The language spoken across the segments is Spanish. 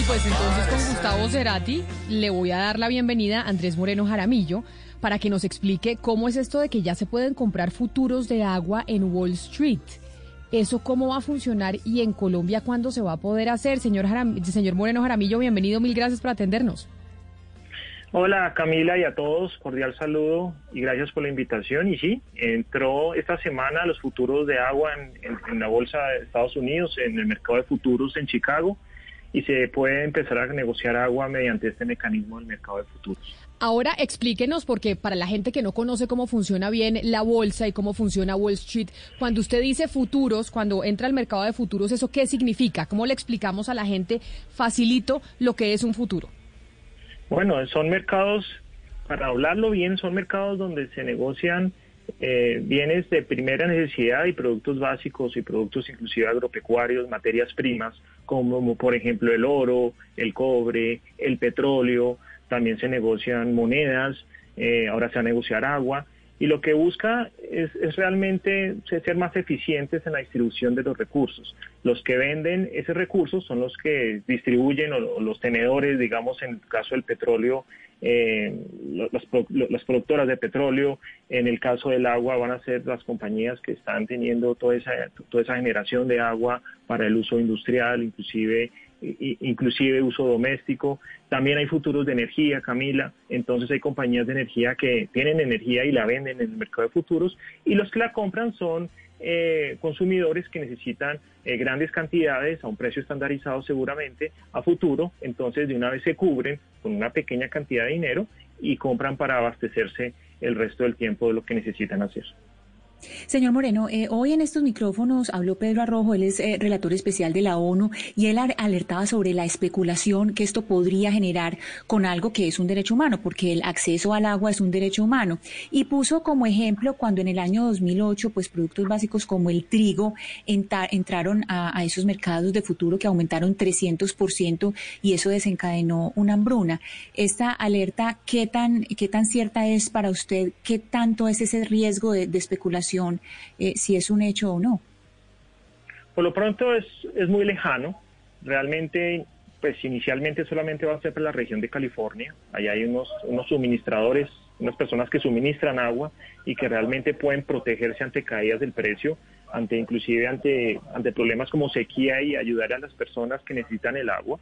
Y pues entonces con Gustavo Cerati le voy a dar la bienvenida a Andrés Moreno Jaramillo para que nos explique cómo es esto de que ya se pueden comprar futuros de agua en Wall Street. ¿Eso cómo va a funcionar y en Colombia cuándo se va a poder hacer? Señor, Jaram- señor Moreno Jaramillo, bienvenido, mil gracias por atendernos. Hola Camila y a todos, cordial saludo y gracias por la invitación. Y sí, entró esta semana los futuros de agua en, la bolsa de Estados Unidos, en el mercado de futuros en Chicago, y se puede empezar a negociar agua mediante este mecanismo del mercado de futuros. Ahora explíquenos, porque para la gente que no conoce cómo funciona bien la bolsa y cómo funciona Wall Street, cuando usted dice futuros, cuando entra al mercado de futuros, ¿eso qué significa? ¿Cómo le explicamos a la gente facilito lo que es un futuro? Bueno, son mercados, para hablarlo bien, son mercados donde se negocian eh, bienes de primera necesidad y productos básicos y productos inclusive agropecuarios, materias primas, como por ejemplo el oro, el cobre, el petróleo, también se negocian monedas, eh, ahora se va a negociar agua, y lo que busca es, es realmente ser más eficientes en la distribución de los recursos. Los que venden ese recurso son los que distribuyen o, los tenedores, digamos, en el caso del petróleo, eh, las, las productoras de petróleo, en el caso del agua van a ser las compañías que están teniendo toda esa, toda esa generación de agua para el uso industrial, inclusive inclusive uso doméstico. También hay futuros de energía, Camila. Entonces hay compañías de energía que tienen energía y la venden en el mercado de futuros y los que la compran son eh, consumidores que necesitan eh, grandes cantidades a un precio estandarizado seguramente a futuro. Entonces de una vez se cubren con una pequeña cantidad de dinero y compran para abastecerse el resto del tiempo de lo que necesitan hacer. Señor Moreno, eh, hoy en estos micrófonos habló Pedro Arrojo, él es eh, relator especial de la ONU, y él alertaba sobre la especulación que esto podría generar con algo que es un derecho humano, porque el acceso al agua es un derecho humano. Y puso como ejemplo cuando en el año 2008, pues productos básicos como el trigo entraron a, esos mercados de futuro que aumentaron 300% y eso desencadenó una hambruna. Esta alerta, ¿qué tan, qué tan cierta es para usted? ¿Qué tanto es ese riesgo de especulación, eh, si es un hecho o no? Por lo pronto es, es muy lejano. Realmente, pues inicialmente solamente va a ser para la región de California. Allá hay unos, unos suministradores, unas personas que suministran agua y que realmente pueden protegerse ante caídas del precio, ante inclusive ante, ante problemas como sequía y ayudar a las personas que necesitan el agua.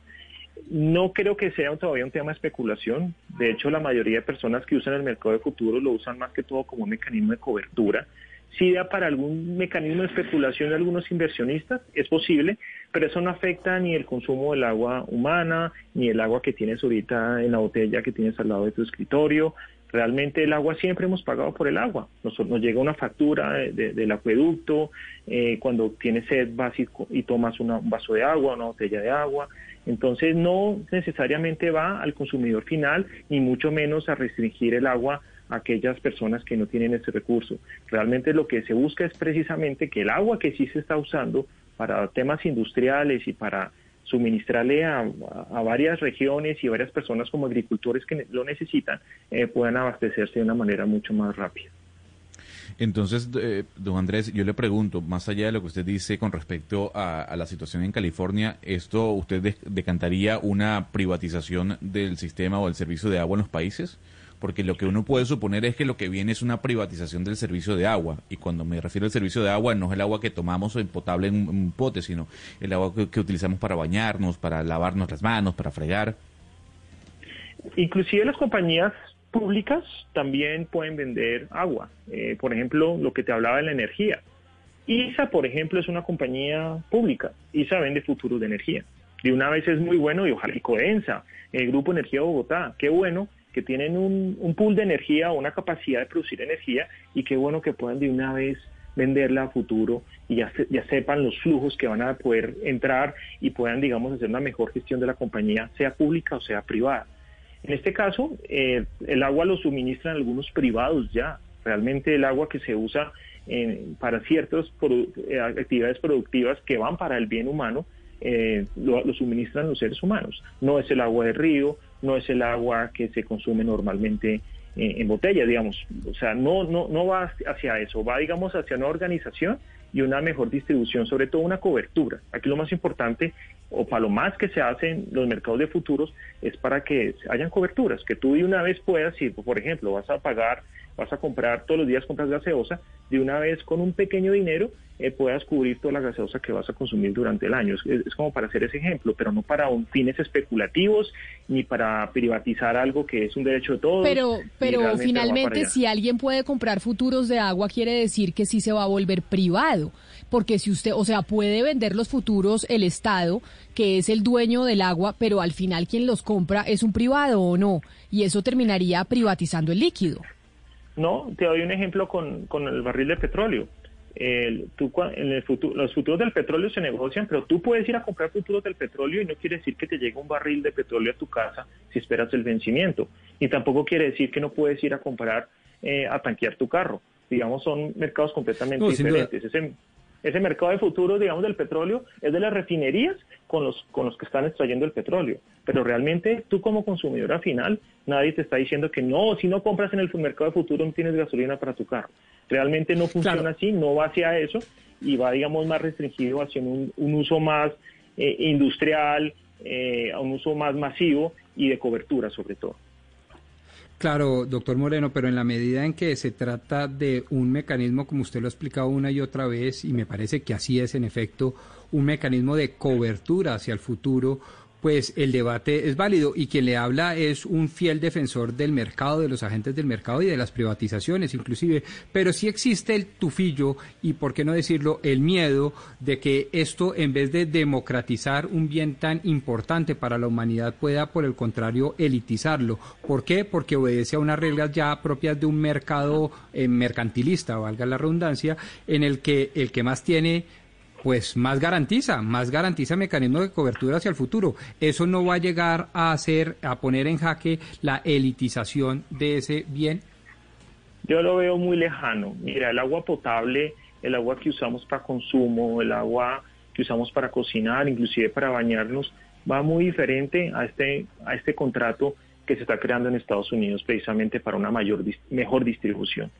No creo que sea todavía un tema de especulación. De hecho, la mayoría de personas que usan el mercado de futuros lo usan más que todo como un mecanismo de cobertura. Si da para algún mecanismo de especulación de algunos inversionistas, es posible, pero eso no afecta ni el consumo del agua humana, ni el agua que tienes ahorita en la botella que tienes al lado de tu escritorio. Realmente el agua siempre hemos pagado por el agua. Nos, nos llega una factura de- de- del acueducto, eh, cuando tienes sed vas y, tomas una- un vaso de agua, una botella de agua. Entonces no necesariamente va al consumidor final, ni mucho menos a restringir el agua aquellas personas que no tienen ese recurso. Realmente lo que se busca es precisamente que el agua que sí se está usando para temas industriales y para suministrarle a, a- varias regiones y varias personas como agricultores que lo necesitan, eh, puedan abastecerse de una manera mucho más rápida. Entonces, eh, don Andrés, yo le pregunto, más allá de lo que usted dice con respecto a, la situación en California, ¿esto usted de- decantaría una privatización del sistema o del servicio de agua en los países? Porque lo que uno puede suponer es que lo que viene es una privatización del servicio de agua. Y cuando me refiero al servicio de agua, no es el agua que tomamos en potable en un, pote, sino el agua que, que utilizamos para bañarnos, para lavarnos las manos, para fregar. Inclusive las compañías públicas también pueden vender agua. Eh, por ejemplo, lo que te hablaba de la energía. ISA, por ejemplo, es una compañía pública. ISA vende futuros de energía. De una vez es muy bueno y ojalá y Codensa, el Grupo Energía Bogotá, qué bueno que tienen un, un pool de energía, una capacidad de producir energía y qué bueno que puedan de una vez venderla a futuro y ya, ya sepan los flujos que van a poder entrar y puedan, digamos, hacer una mejor gestión de la compañía, sea pública o sea privada. En este caso, eh, el agua lo suministran algunos privados ya. Realmente el agua que se usa para ciertas eh, actividades productivas que van para el bien humano, eh, lo, suministran los seres humanos. No es el agua de río, no es el agua que se consume normalmente en botella, digamos. O sea, no, no, no va hacia eso, va, digamos, hacia una organización y una mejor distribución, sobre todo una cobertura. Aquí lo más importante, o para lo más que se hace en los mercados de futuros, es para que hayan coberturas, que tú de una vez puedas, si por ejemplo vas a pagar vas a comprar todos los días compras gaseosa, de una vez con un pequeño dinero eh, puedas cubrir toda la gaseosa que vas a consumir durante el año. Es, como para hacer ese ejemplo, pero no para un, fines especulativos ni para privatizar algo que es un derecho de todos. Pero, pero finalmente si alguien puede comprar futuros de agua quiere decir que sí se va a volver privado, porque si usted, o sea, puede vender los futuros el Estado, que es el dueño del agua, pero al final quien los compra es un privado o no, y eso terminaría privatizando el líquido. No, te doy un ejemplo con, con el barril de petróleo. El, tú, en el futuro, los futuros del petróleo se negocian, pero tú puedes ir a comprar futuros del petróleo y no quiere decir que te llegue un barril de petróleo a tu casa si esperas el vencimiento. Y tampoco quiere decir que no puedes ir a comprar, eh, a tanquear tu carro. Digamos, son mercados completamente diferentes. Ese, ese mercado de futuros, digamos, del petróleo es de las refinerías con los, con los que están extrayendo el petróleo. Pero realmente tú como consumidora final, nadie te está diciendo que no, si no compras en el mercado de futuro no tienes gasolina para tu carro. Realmente no funciona así, no va hacia eso y va, digamos, más restringido hacia un, uso más eh, industrial, eh, a un uso más masivo y de cobertura sobre todo. Claro, doctor Moreno, pero en la medida en que se trata de un mecanismo, como usted lo ha explicado una y otra vez, y me parece que así es en efecto, un mecanismo de cobertura hacia el futuro, pues el debate es válido y quien le habla es un fiel defensor del mercado, de los agentes del mercado y de las privatizaciones inclusive, pero sí existe el tufillo y, por qué no decirlo, el miedo de que esto, en vez de democratizar un bien tan importante para la humanidad, pueda, por el contrario, elitizarlo. ¿Por qué? Porque obedece a unas reglas ya propias de un mercado eh, mercantilista, valga la redundancia, en el que el que más tiene pues más garantiza, más garantiza mecanismos de cobertura hacia el futuro. Eso no va a llegar a hacer, a poner en jaque la elitización de ese bien. Yo lo veo muy lejano. Mira, el agua potable, el agua que usamos para consumo, el agua que usamos para cocinar, inclusive para bañarnos, va muy diferente a este, a este contrato que se está creando en Estados Unidos precisamente para una mayor, mejor distribución.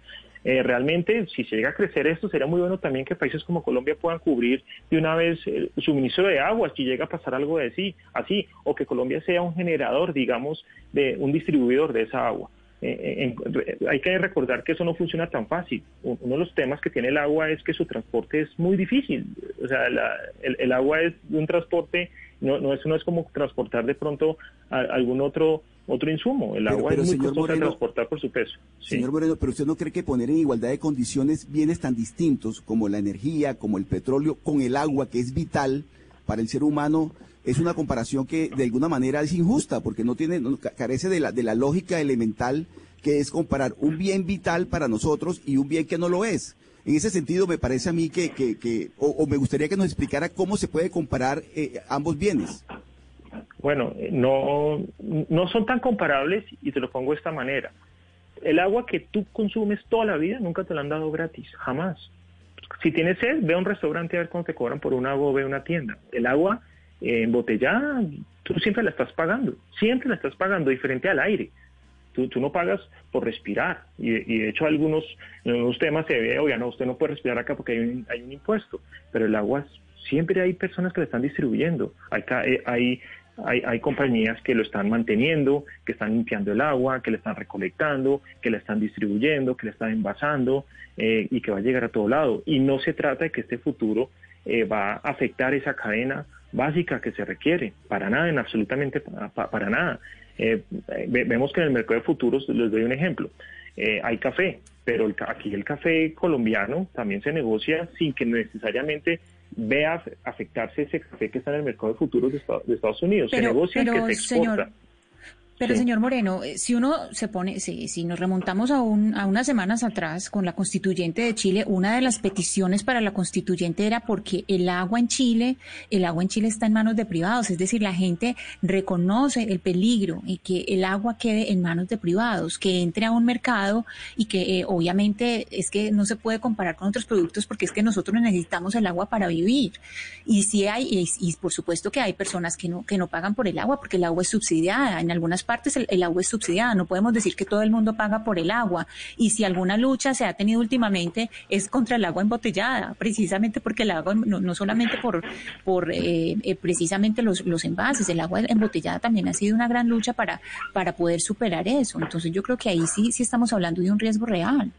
Eh, realmente, si se llega a crecer esto, sería muy bueno también que países como Colombia puedan cubrir de una vez el suministro de agua, si llega a pasar algo de así, así, o que Colombia sea un generador, digamos, de un distribuidor de esa agua. Eh, eh, hay que recordar que eso no funciona tan fácil. Uno de los temas que tiene el agua es que su transporte es muy difícil. O sea, el, agua es un transporte, no, no, es, no es como transportar de pronto algún otro otro insumo. El agua es muy costoso transportar por su peso. Señor Moreno, pero usted no cree que poner en igualdad de condiciones bienes tan distintos como la energía, como el petróleo, con el agua, que es vital para el ser humano, es una comparación que de alguna manera es injusta, porque no tiene, carece de la, de la lógica elemental que es comparar un bien vital para nosotros y un bien que no lo es. En ese sentido, me parece a mí que, que, o, me gustaría que nos explicara cómo se puede comparar eh, ambos bienes. Bueno, no, no son tan comparables y te lo pongo de esta manera. El agua que tú consumes toda la vida nunca te la han dado gratis, jamás. Si tienes sed, ve a un restaurante a ver cuánto te cobran por un agua o ve a una tienda. El agua eh, embotellada, tú siempre la estás pagando, siempre la estás pagando, diferente al aire. Tú, tú no pagas por respirar. Y, de hecho, algunos, en algunos temas se ve, oye, no, usted no puede respirar acá porque hay un, hay un impuesto. Pero el agua siempre hay personas que la están distribuyendo. Hay, eh, hay hay, compañías que lo están manteniendo, que están limpiando el agua, que le están recolectando, que la están distribuyendo, que la están envasando eh, y que va a llegar a todo lado. Y no se trata de que este futuro eh, va a afectar esa cadena básica que se requiere, para nada, en absolutamente para, nada. Eh, vemos que en el mercado de futuros, les doy un ejemplo, hay café, pero aquí el café colombiano también se negocia sin que necesariamente vea afectarse ese café que está en el mercado de futuros de Estados, Unidos. se negocia que se exporta. Pero señor Moreno, eh, si uno se pone, si, si nos remontamos a, un, a unas semanas atrás con la constituyente de Chile, una de las peticiones para la constituyente era porque el agua en Chile, el agua en Chile está en manos de privados, es decir, la gente reconoce el peligro y que el agua quede en manos de privados, que entre a un mercado y que eh, obviamente es que no se puede comparar con otros productos porque es que nosotros necesitamos el agua para vivir. Y si hay, y, y por supuesto que hay personas que no, que no pagan por el agua porque el agua es subsidiada. En algunas partes el, agua es subsidiada, no podemos decir que todo el mundo paga por el agua. Y si alguna lucha se ha tenido últimamente es contra el agua embotellada, precisamente porque el agua, no, solamente por, por eh, eh, precisamente los, los envases, el agua embotellada también ha sido una gran lucha para, para poder superar eso. Entonces yo creo que ahí sí, sí estamos hablando de un riesgo real.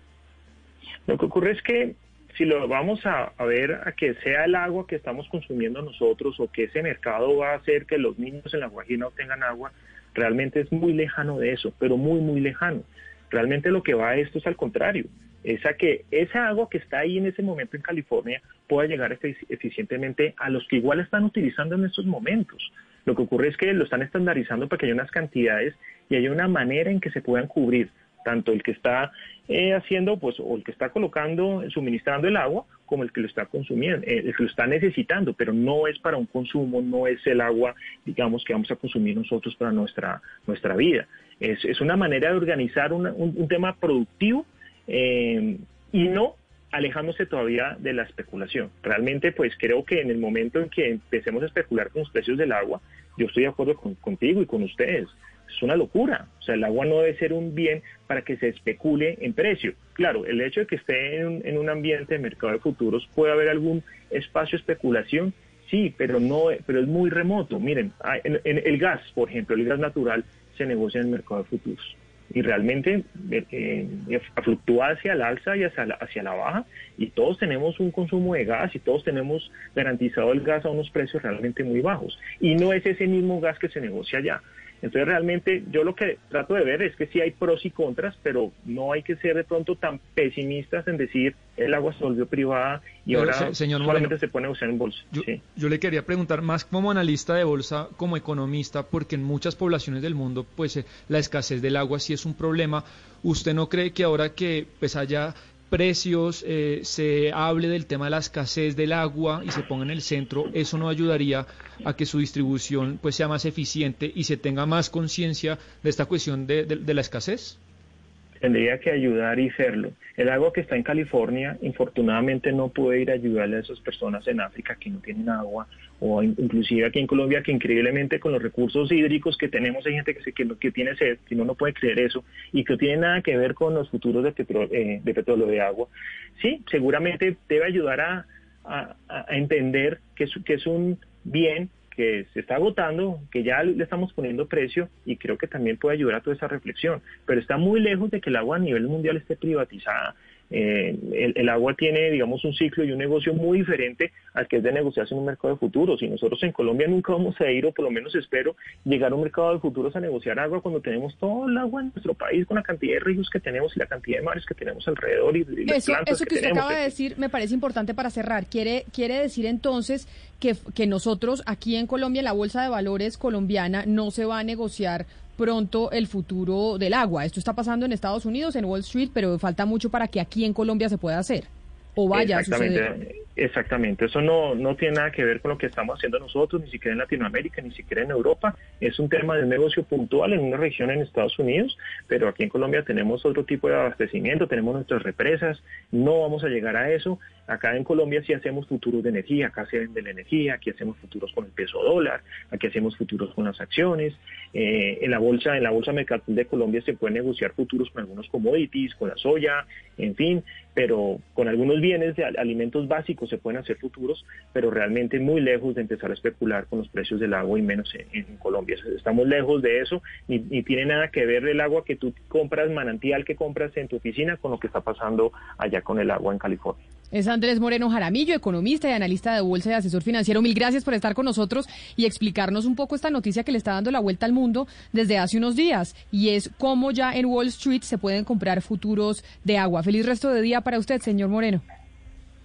Lo que ocurre es que si lo vamos a, a, ver a que sea el agua que estamos consumiendo nosotros o que ese mercado va a hacer que los niños en la Guajira obtengan agua, Realmente es muy lejano de eso, pero muy, muy lejano. Realmente lo que va a esto es al contrario, es a que esa agua que está ahí en ese momento en California pueda llegar eficientemente a los que igual están utilizando en estos momentos. Lo que ocurre es que lo están estandarizando para que haya unas cantidades y haya una manera en que se puedan cubrir tanto el que está eh, haciendo, pues, o el que está colocando, suministrando el agua, como el que lo está consumiendo, eh, el que lo está necesitando, pero no es para un consumo, no es el agua, digamos, que vamos a consumir nosotros para nuestra, nuestra vida. Es, es una manera de organizar un, un, tema productivo eh, y no alejándose todavía de la especulación. Realmente, pues creo que en el momento en que empecemos a especular con los precios del agua, yo estoy de acuerdo contigo y con ustedes es una locura. O sea, el agua no debe ser un bien para que se especule en precio. Claro, el hecho de que esté en un, ambiente de mercado de futuros puede haber algún espacio de especulación, sí, pero no, pero es muy remoto. Miren, en, el gas, por ejemplo, el gas natural se negocia en el mercado de futuros y realmente eh, eh, fluctúa hacia el alza y hacia la, hacia la baja y todos tenemos un consumo de gas y todos tenemos garantizado el gas a unos precios realmente muy bajos y no es ese mismo gas que se negocia allá. Entonces realmente yo lo que trato de ver es que sí hay pros y contras, pero no hay que ser de pronto tan pesimistas en decir el agua se volvió privada y ahora solamente se pone a usar en bolsa. Yo, yo, le quería preguntar más como analista de bolsa, como economista, porque en muchas poblaciones del mundo pues eh, la escasez del agua sí es un problema. ¿Usted no cree que ahora que pues haya precios, eh, se hable del tema de la escasez del agua y se ponga en el centro, eso no ayudaría a que su distribución pues sea más eficiente y se tenga más conciencia de esta cuestión de, de, la escasez? Tendría que ayudar y serlo. El agua que está en California, infortunadamente, no puede ir a ayudarle a esas personas en África que no tienen agua o inclusive aquí en Colombia que increíblemente con los recursos hídricos que tenemos hay gente que, se, que, que tiene sed, si no, no puede creer eso, y que no tiene nada que ver con los futuros de, petróleo, eh, de petróleo, de agua. Sí, seguramente debe ayudar a, entender que que es un bien que se está agotando, que ya le estamos poniendo precio y creo que también puede ayudar a toda esa reflexión, pero está muy lejos de que el agua a nivel mundial esté privatizada eh, el, agua tiene, digamos, un ciclo y un negocio muy diferente al que es de negociarse en un mercado de futuros. Y nosotros en Colombia nunca vamos a ir, o por lo menos espero, llegar a un mercado de futuros a negociar agua cuando tenemos todo el agua en nuestro país con la cantidad de ríos que tenemos y la cantidad de mares que tenemos alrededor. Y, eso, eso que, usted acaba de decir me parece importante para cerrar. Quiere, quiere decir entonces que, que nosotros aquí en Colombia, en la Bolsa de Valores colombiana, no se va a negociar pronto el futuro del agua. Esto está pasando en Estados Unidos, en Wall Street, pero falta mucho para que aquí en Colombia se pueda hacer o vaya a suceder. Exactamente, eso no, no tiene nada que ver con lo que estamos haciendo nosotros, ni siquiera en Latinoamérica, ni siquiera en Europa. Es un tema de negocio puntual en una región en Estados Unidos, pero aquí en Colombia tenemos otro tipo de abastecimiento, tenemos nuestras represas, no vamos a llegar a eso. Acá en Colombia sí hacemos futuros de energía, acá se vende la energía, aquí hacemos futuros con el peso dólar, aquí hacemos futuros con las acciones. Eh, en la bolsa, en la bolsa mercantil de Colombia se pueden negociar futuros con algunos commodities, con la soya, en fin, pero con algunos bienes de alimentos básicos se pueden hacer futuros, pero realmente muy lejos de empezar a especular con los precios del agua y menos en, Colombia. Estamos lejos de eso, ni, ni, tiene nada que ver el agua que tú compras, manantial que compras en tu oficina, con lo que está pasando allá con el agua en California. Es Andrés Moreno Jaramillo, economista y analista de bolsa y asesor financiero. Mil gracias por estar con nosotros y explicarnos un poco esta noticia que le está dando la vuelta al mundo desde hace unos días y es cómo ya en Wall Street se pueden comprar futuros de agua. Feliz resto de día para usted, señor Moreno.